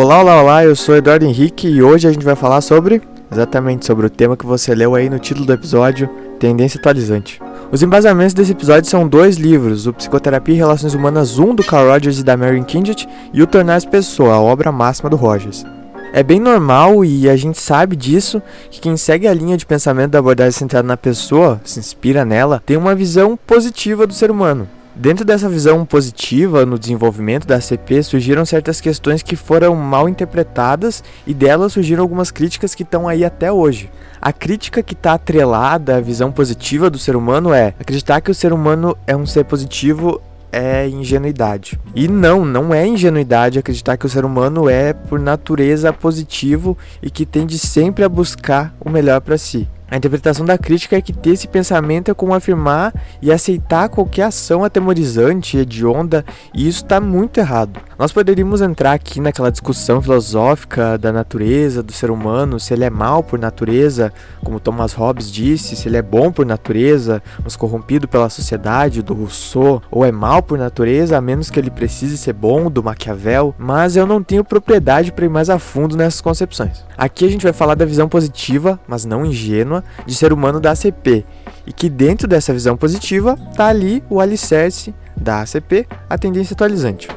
Olá, olá, olá, eu sou Eduardo Henrique e hoje a gente vai falar sobre exatamente sobre o tema que você leu aí no título do episódio, Tendência Atualizante. Os embasamentos desse episódio são dois livros, o Psicoterapia e Relações Humanas 1 do Carl Rogers e da Mary Kindred e o Tornar-se Pessoa, a obra máxima do Rogers. É bem normal e a gente sabe disso que quem segue a linha de pensamento da abordagem centrada na pessoa, se inspira nela, tem uma visão positiva do ser humano. Dentro dessa visão positiva no desenvolvimento da ACP surgiram certas questões que foram mal interpretadas e delas surgiram algumas críticas que estão aí até hoje. A crítica que está atrelada à visão positiva do ser humano é acreditar que o ser humano é um ser positivo é ingenuidade. E não, não é ingenuidade acreditar que o ser humano é por natureza positivo e que tende sempre a buscar o melhor para si. A interpretação da crítica é que ter esse pensamento é como afirmar e aceitar qualquer ação atemorizante, hedionda, e isso está muito errado. Nós poderíamos entrar aqui naquela discussão filosófica da natureza, do ser humano, se ele é mal por natureza, como Thomas Hobbes disse, se ele é bom por natureza, mas corrompido pela sociedade, do Rousseau, ou é mal por natureza, a menos que ele precise ser bom, do Maquiavel, mas eu não tenho propriedade para ir mais a fundo nessas concepções. Aqui a gente vai falar da visão positiva, mas não ingênua de ser humano da ACP e que dentro dessa visão positiva está ali o alicerce da ACP, a tendência atualizante.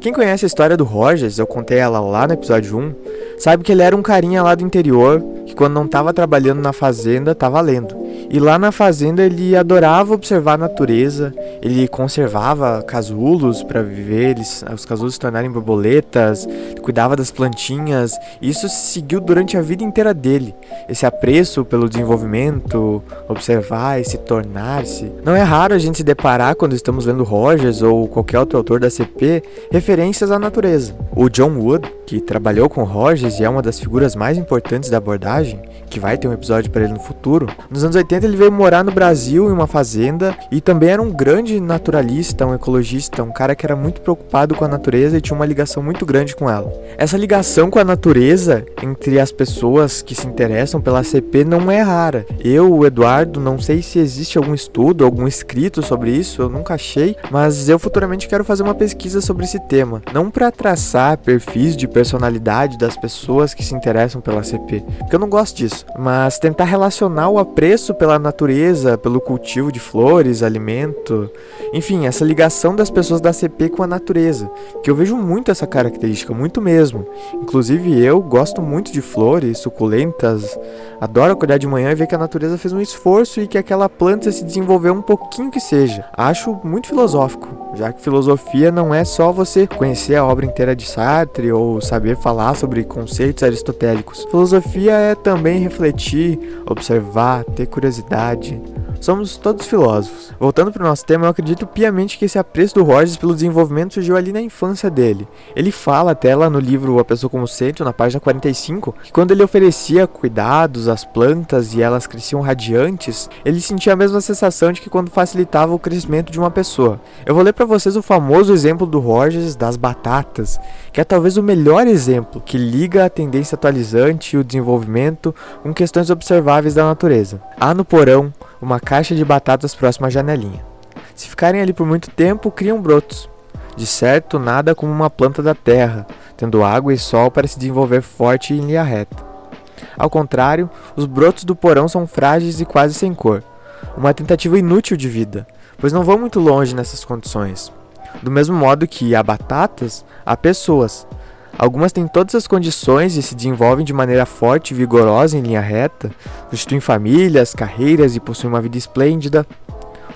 Quem conhece a história do Rogers, eu contei ela lá no episódio 1, sabe que ele era um carinha lá do interior que quando não estava trabalhando na fazenda estava lendo. E lá na fazenda ele adorava observar a natureza, ele conservava casulos para viver, eles, os casulos se tornarem borboletas, cuidava das plantinhas. E isso seguiu durante a vida inteira dele. Esse apreço pelo desenvolvimento, observar e se tornar-se. Não é raro a gente se deparar quando estamos lendo Rogers ou qualquer outro autor da CP referências à natureza. O John Wood, que trabalhou com Rogers e é uma das figuras mais importantes da abordagem, que vai ter um episódio para ele no futuro, nos anos 80 ele veio morar no Brasil em uma fazenda e também era um grande naturalista, um ecologista, um cara que era muito preocupado com a natureza e tinha uma ligação muito grande com ela. Essa ligação com a natureza entre as pessoas que se interessam pela CP não é rara. Eu, o Eduardo, não sei se existe algum estudo, algum escrito sobre isso, eu nunca achei, mas eu futuramente quero fazer uma pesquisa sobre esse tema, não para traçar perfis de personalidade das pessoas que se interessam pela CP, porque eu não gosto disso mas tentar relacionar o apreço pela natureza, pelo cultivo de flores, alimento, enfim, essa ligação das pessoas da CP com a natureza, que eu vejo muito essa característica, muito mesmo. Inclusive eu gosto muito de flores, suculentas, adoro acordar de manhã e ver que a natureza fez um esforço e que aquela planta se desenvolveu um pouquinho que seja. Acho muito filosófico, já que filosofia não é só você conhecer a obra inteira de Sartre ou saber falar sobre conceitos aristotélicos. Filosofia é também refletir, observar, ter curiosidade. Somos todos filósofos. Voltando para o nosso tema, eu acredito piamente que esse apreço do Rogers pelo desenvolvimento surgiu ali na infância dele. Ele fala até lá no livro A Pessoa como Centro, na página 45, que quando ele oferecia cuidados às plantas e elas cresciam radiantes, ele sentia a mesma sensação de que quando facilitava o crescimento de uma pessoa. Eu vou ler para vocês o famoso exemplo do Rogers das batatas, que é talvez o melhor exemplo que liga a tendência atualizante e o desenvolvimento com questões observáveis da natureza. Há no porão uma caixa de batatas próxima à janelinha. Se ficarem ali por muito tempo, criam brotos. De certo, nada como uma planta da terra, tendo água e sol para se desenvolver forte e em linha reta. Ao contrário, os brotos do porão são frágeis e quase sem cor. Uma tentativa inútil de vida, pois não vão muito longe nessas condições. Do mesmo modo que há batatas, há pessoas, Algumas têm todas as condições e se desenvolvem de maneira forte e vigorosa em linha reta, constituem famílias, carreiras e possuem uma vida esplêndida.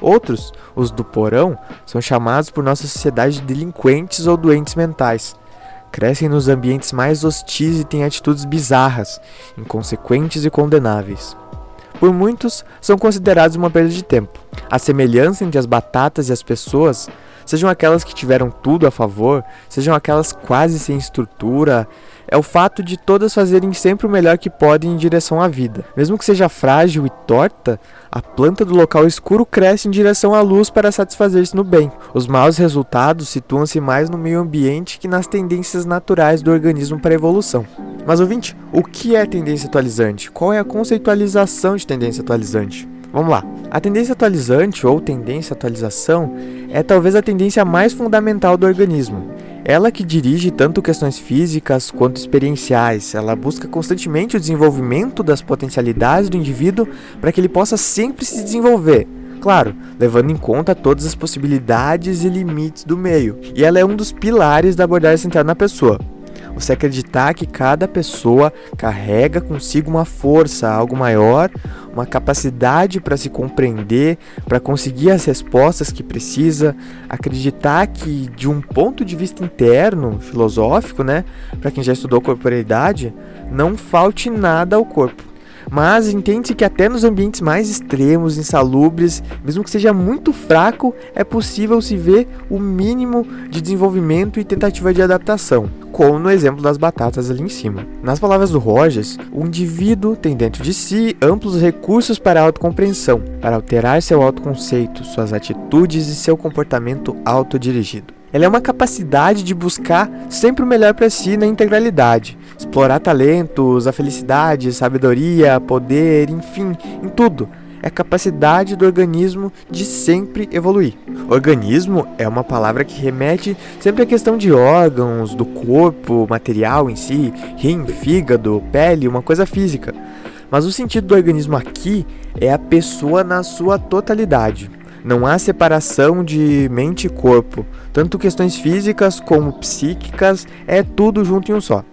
Outros, os do porão, são chamados por nossa sociedade de delinquentes ou doentes mentais. Crescem nos ambientes mais hostis e têm atitudes bizarras, inconsequentes e condenáveis. Por muitos, são considerados uma perda de tempo. A semelhança entre as batatas e as pessoas sejam aquelas que tiveram tudo a favor, sejam aquelas quase sem estrutura, é o fato de todas fazerem sempre o melhor que podem em direção à vida. Mesmo que seja frágil e torta, a planta do local escuro cresce em direção à luz para satisfazer-se no bem. Os maus resultados situam-se mais no meio ambiente que nas tendências naturais do organismo para a evolução. Mas ouvinte, o que é tendência atualizante? Qual é a conceitualização de tendência atualizante? Vamos lá. A tendência atualizante ou tendência atualização é talvez a tendência mais fundamental do organismo. Ela que dirige tanto questões físicas quanto experienciais, ela busca constantemente o desenvolvimento das potencialidades do indivíduo para que ele possa sempre se desenvolver. Claro, levando em conta todas as possibilidades e limites do meio. E ela é um dos pilares da abordagem centrada na pessoa. Você acreditar que cada pessoa carrega consigo uma força, algo maior, uma capacidade para se compreender, para conseguir as respostas que precisa, acreditar que de um ponto de vista interno, filosófico, né, para quem já estudou corporeidade, não falte nada ao corpo. Mas entende-se que até nos ambientes mais extremos, insalubres, mesmo que seja muito fraco, é possível se ver o mínimo de desenvolvimento e tentativa de adaptação, como no exemplo das batatas ali em cima. Nas palavras do Rogers, o indivíduo tem dentro de si amplos recursos para a autocompreensão, para alterar seu autoconceito, suas atitudes e seu comportamento autodirigido. Ela é uma capacidade de buscar sempre o melhor para si na integralidade, explorar talentos, a felicidade, sabedoria, poder, enfim, em tudo. É a capacidade do organismo de sempre evoluir. Organismo é uma palavra que remete sempre à questão de órgãos, do corpo, material em si, rim, fígado, pele, uma coisa física. Mas o sentido do organismo aqui é a pessoa na sua totalidade. Não há separação de mente e corpo, tanto questões físicas como psíquicas, é tudo junto em um só.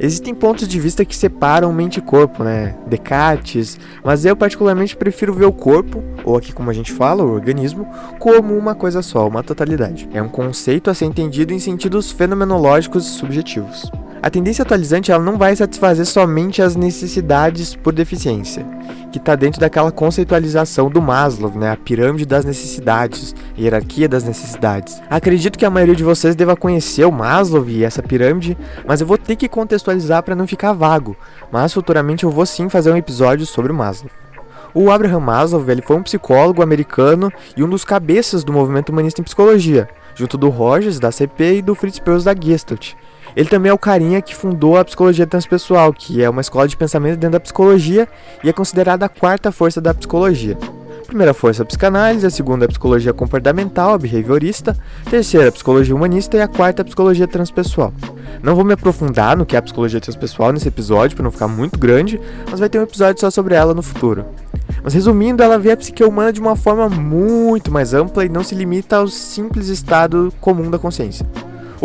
Existem pontos de vista que separam mente e corpo, né? Descartes, mas eu particularmente prefiro ver o corpo, ou aqui como a gente fala, o organismo, como uma coisa só, uma totalidade. É um conceito a ser entendido em sentidos fenomenológicos e subjetivos. A tendência atualizante ela não vai satisfazer somente as necessidades por deficiência, que está dentro daquela conceitualização do Maslow, né, a pirâmide das necessidades, a hierarquia das necessidades. Acredito que a maioria de vocês deva conhecer o Maslow e essa pirâmide, mas eu vou ter que contextualizar para não ficar vago. Mas futuramente eu vou sim fazer um episódio sobre o Maslow. O Abraham Maslow ele foi um psicólogo americano e um dos cabeças do movimento humanista em psicologia, junto do Rogers, da CP, e do Fritz Perls, da Gestalt. Ele também é o carinha que fundou a psicologia transpessoal, que é uma escola de pensamento dentro da psicologia e é considerada a quarta força da psicologia. A primeira força a psicanálise, a segunda a psicologia comportamental, a behaviorista, a terceira a psicologia humanista e a quarta a psicologia transpessoal. Não vou me aprofundar no que é a psicologia transpessoal nesse episódio para não ficar muito grande, mas vai ter um episódio só sobre ela no futuro. Mas resumindo, ela vê a psique humana de uma forma muito mais ampla e não se limita ao simples estado comum da consciência.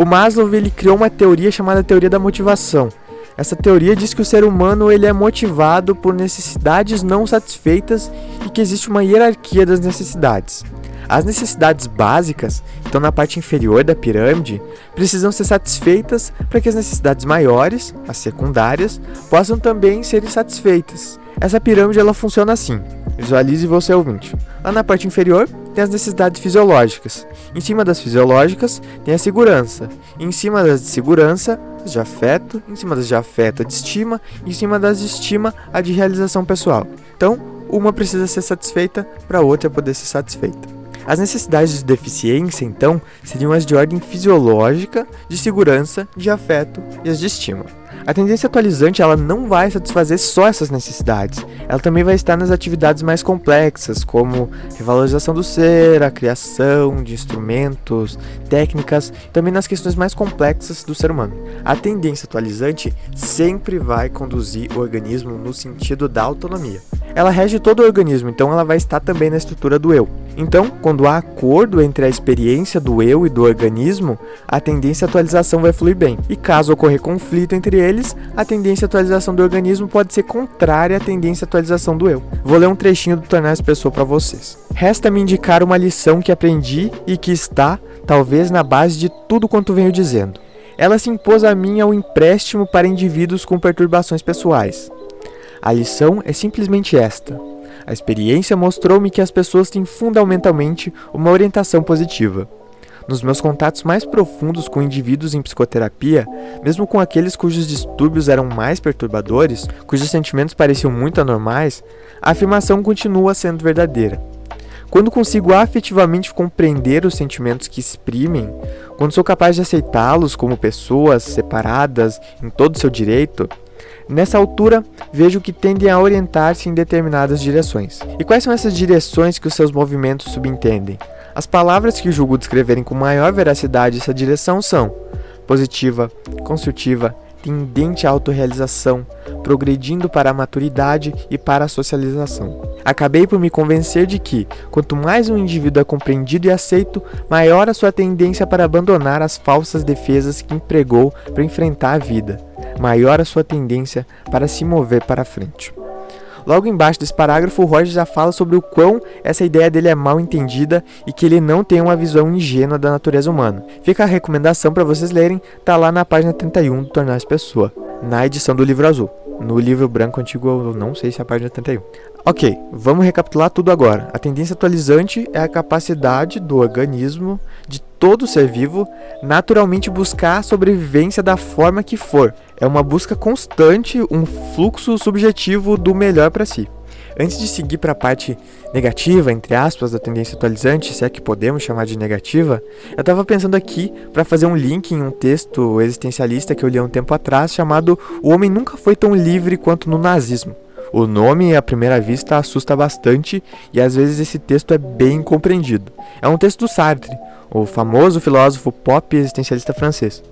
O Maslow ele criou uma teoria chamada teoria da motivação. Essa teoria diz que o ser humano ele é motivado por necessidades não satisfeitas e que existe uma hierarquia das necessidades. As necessidades básicas, que estão na parte inferior da pirâmide, precisam ser satisfeitas para que as necessidades maiores, as secundárias, possam também ser satisfeitas. Essa pirâmide ela funciona assim. Visualize você ouvinte. Lá na parte inferior tem as necessidades fisiológicas. Em cima das fisiológicas tem a segurança. Em cima das de segurança, as de afeto. Em cima das de afeto, a de estima. Em cima das de estima, a de realização pessoal. Então, uma precisa ser satisfeita para a outra poder ser satisfeita. As necessidades de deficiência, então, seriam as de ordem fisiológica, de segurança, de afeto e as de estima. A tendência atualizante ela não vai satisfazer só essas necessidades. Ela também vai estar nas atividades mais complexas, como revalorização do ser, a criação de instrumentos, técnicas, também nas questões mais complexas do ser humano. A tendência atualizante sempre vai conduzir o organismo no sentido da autonomia. Ela rege todo o organismo, então ela vai estar também na estrutura do eu. Então, quando há acordo entre a experiência do eu e do organismo, a tendência à atualização vai fluir bem. E caso ocorrer conflito entre eles, a tendência à atualização do organismo pode ser contrária à tendência à atualização do eu. Vou ler um trechinho do Tornar as Pessoas para vocês. Resta-me indicar uma lição que aprendi e que está, talvez, na base de tudo quanto venho dizendo. Ela se impôs a mim ao empréstimo para indivíduos com perturbações pessoais. A lição é simplesmente esta. A experiência mostrou-me que as pessoas têm fundamentalmente uma orientação positiva. Nos meus contatos mais profundos com indivíduos em psicoterapia, mesmo com aqueles cujos distúrbios eram mais perturbadores, cujos sentimentos pareciam muito anormais, a afirmação continua sendo verdadeira. Quando consigo afetivamente compreender os sentimentos que exprimem, quando sou capaz de aceitá-los como pessoas separadas em todo seu direito, Nessa altura, vejo que tendem a orientar-se em determinadas direções. E quais são essas direções que os seus movimentos subentendem? As palavras que julgo descreverem com maior veracidade essa direção são positiva, construtiva, tendente à autorrealização, progredindo para a maturidade e para a socialização. Acabei por me convencer de que, quanto mais um indivíduo é compreendido e aceito, maior a sua tendência para abandonar as falsas defesas que empregou para enfrentar a vida, maior a sua tendência para se mover para frente. Logo embaixo desse parágrafo, o Roger já fala sobre o quão essa ideia dele é mal entendida e que ele não tem uma visão ingênua da natureza humana. Fica a recomendação para vocês lerem, tá lá na página 31 do Tornar-se Pessoa, na edição do livro azul. No livro branco antigo eu não sei se é a página 31. Ok, vamos recapitular tudo agora. A tendência atualizante é a capacidade do organismo, de todo ser vivo, naturalmente buscar a sobrevivência da forma que for. É uma busca constante, um fluxo subjetivo do melhor para si. Antes de seguir para a parte negativa, entre aspas, da tendência atualizante, se é que podemos chamar de negativa, eu estava pensando aqui para fazer um link em um texto existencialista que eu li há um tempo atrás chamado O Homem Nunca Foi Tão Livre Quanto no Nazismo. O nome, à primeira vista, assusta bastante e às vezes esse texto é bem compreendido. É um texto do Sartre, o famoso filósofo pop existencialista francês.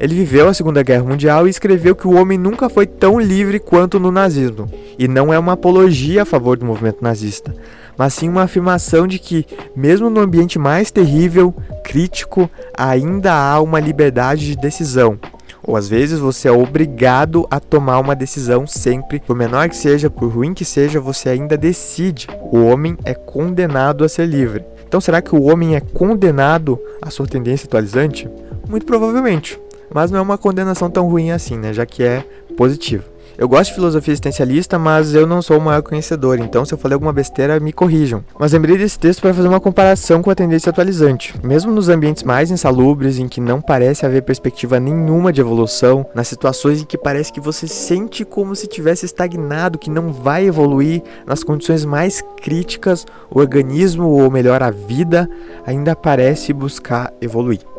Ele viveu a Segunda Guerra Mundial e escreveu que o homem nunca foi tão livre quanto no nazismo. E não é uma apologia a favor do movimento nazista, mas sim uma afirmação de que, mesmo no ambiente mais terrível, crítico, ainda há uma liberdade de decisão. Ou às vezes você é obrigado a tomar uma decisão sempre, por menor que seja, por ruim que seja, você ainda decide. O homem é condenado a ser livre. Então será que o homem é condenado à sua tendência atualizante? Muito provavelmente. Mas não é uma condenação tão ruim assim, né? Já que é positiva. Eu gosto de filosofia existencialista, mas eu não sou o maior conhecedor, então se eu falei alguma besteira, me corrijam. Mas lembrei desse texto para fazer uma comparação com a tendência atualizante. Mesmo nos ambientes mais insalubres, em que não parece haver perspectiva nenhuma de evolução, nas situações em que parece que você sente como se tivesse estagnado, que não vai evoluir, nas condições mais críticas, o organismo, ou melhor, a vida, ainda parece buscar evoluir.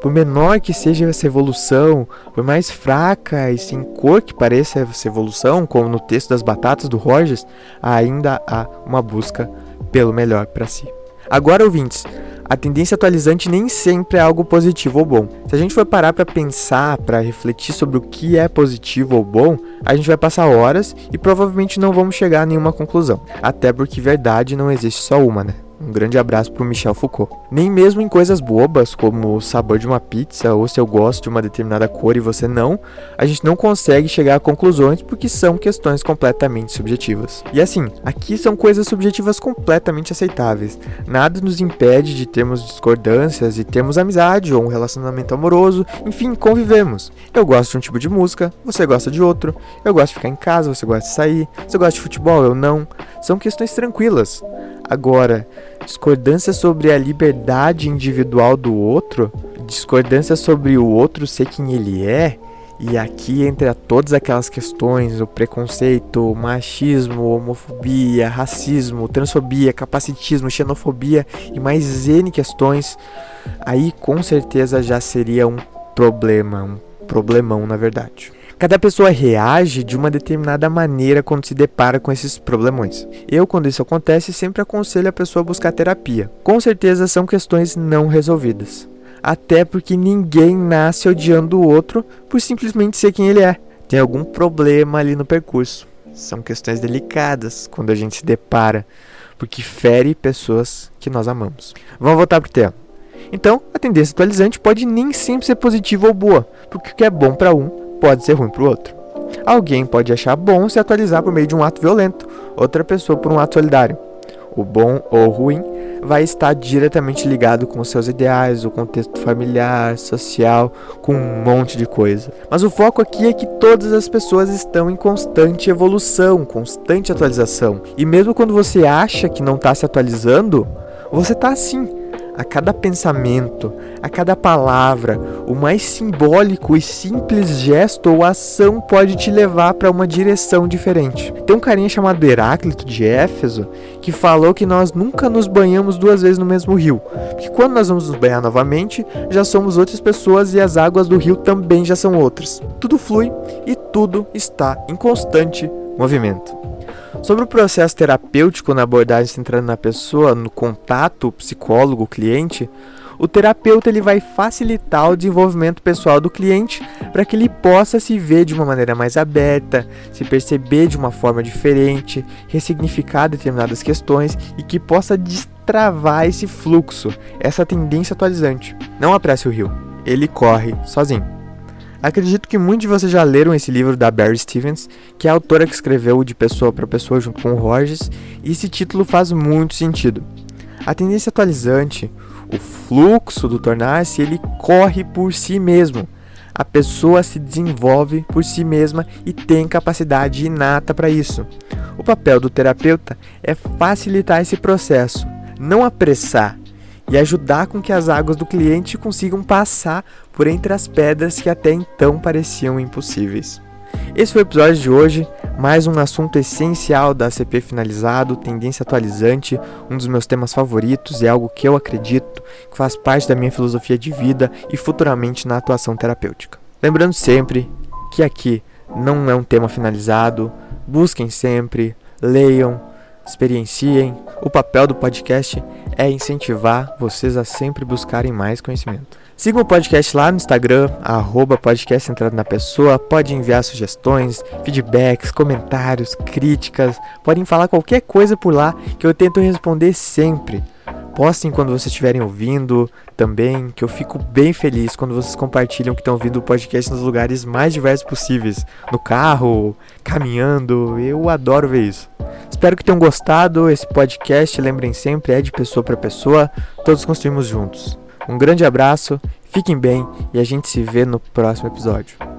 Por menor que seja essa evolução, por mais fraca e sem cor que pareça essa evolução, como no texto das batatas do Rogers, ainda há uma busca pelo melhor para si. Agora, ouvintes, a tendência atualizante nem sempre é algo positivo ou bom. Se a gente for parar para pensar, para refletir sobre o que é positivo ou bom, a gente vai passar horas e provavelmente não vamos chegar a nenhuma conclusão. Até porque verdade não existe só uma, né? Um grande abraço pro Michel Foucault. Nem mesmo em coisas bobas, como o sabor de uma pizza ou se eu gosto de uma determinada cor e você não, a gente não consegue chegar a conclusões porque são questões completamente subjetivas. E assim, aqui são coisas subjetivas completamente aceitáveis. Nada nos impede de termos discordâncias e termos amizade ou um relacionamento amoroso, enfim, convivemos. Eu gosto de um tipo de música, você gosta de outro. Eu gosto de ficar em casa, você gosta de sair. Você gosta de futebol, eu não. São questões tranquilas. Agora, discordância sobre a liberdade individual do outro, discordância sobre o outro ser quem ele é, e aqui entra todas aquelas questões, o preconceito, o machismo, homofobia, racismo, transfobia, capacitismo, xenofobia e mais N questões, aí com certeza já seria um problema, um problemão na verdade. Cada pessoa reage de uma determinada maneira quando se depara com esses problemões. Eu, quando isso acontece, sempre aconselho a pessoa a buscar terapia. Com certeza são questões não resolvidas. Até porque ninguém nasce odiando o outro por simplesmente ser quem ele é. Tem algum problema ali no percurso. São questões delicadas quando a gente se depara, porque fere pessoas que nós amamos. Vamos voltar pro tema. Então, a tendência atualizante pode nem sempre ser positiva ou boa, porque o que é bom para um pode ser ruim para o outro. Alguém pode achar bom se atualizar por meio de um ato violento, outra pessoa por um ato solidário. O bom ou ruim vai estar diretamente ligado com seus ideais, o contexto familiar, social, com um monte de coisa. Mas o foco aqui é que todas as pessoas estão em constante evolução, constante atualização. E mesmo quando você acha que não está se atualizando, você está sim a cada pensamento, a cada palavra, o mais simbólico e simples gesto ou ação pode te levar para uma direção diferente. Tem um carinha chamado Heráclito de Éfeso que falou que nós nunca nos banhamos duas vezes no mesmo rio, porque quando nós vamos nos banhar novamente, já somos outras pessoas e as águas do rio também já são outras. Tudo flui e tudo está em constante movimento. Sobre o processo terapêutico na abordagem centrada na pessoa, no contato psicólogo-cliente, O terapeuta ele vai facilitar o desenvolvimento pessoal do cliente para que ele possa se ver de uma maneira mais aberta, se perceber de uma forma diferente, ressignificar determinadas questões e que possa destravar esse fluxo, essa tendência atualizante. Não apresse o rio, ele corre sozinho. Acredito que muitos de vocês já leram esse livro da Barry Stevens, que é a autora que escreveu de pessoa para pessoa junto com o Rogers, e esse título faz muito sentido. A tendência atualizante, o fluxo do tornar-se, ele corre por si mesmo. A pessoa se desenvolve por si mesma e tem capacidade inata para isso. O papel do terapeuta é facilitar esse processo, não apressar e ajudar com que as águas do cliente consigam passar por entre as pedras que até então pareciam impossíveis. Esse foi o episódio de hoje, mais um assunto essencial da ACP finalizado, tendência atualizante, um dos meus temas favoritos e algo que eu acredito que faz parte da minha filosofia de vida e futuramente na atuação terapêutica. Lembrando sempre que aqui não é um tema finalizado, busquem sempre, leiam, experienciem. O papel do podcast é incentivar vocês a sempre buscarem mais conhecimento. Siga o podcast lá no Instagram, arroba podcast na pessoa. Pode enviar sugestões, feedbacks, comentários, críticas. Podem falar qualquer coisa por lá que eu tento responder sempre. Postem quando vocês estiverem ouvindo também, que eu fico bem feliz quando vocês compartilham que estão ouvindo o podcast nos lugares mais diversos possíveis. No carro, caminhando, eu adoro ver isso. Espero que tenham gostado. Esse podcast, lembrem sempre, é de pessoa para pessoa. Todos construímos juntos. Um grande abraço, fiquem bem e a gente se vê no próximo episódio.